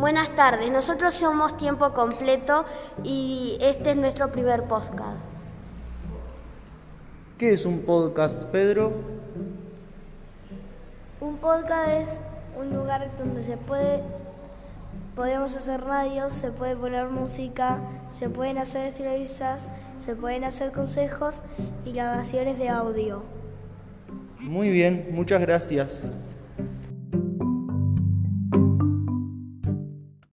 Buenas tardes, nosotros somos Tiempo Completo y este es nuestro primer podcast. ¿Qué es un podcast, Pedro? Un podcast es un lugar donde se puede podemos hacer radio, se puede poner música, se pueden hacer entrevistas, se pueden hacer consejos y grabaciones de audio. Muy bien, muchas gracias.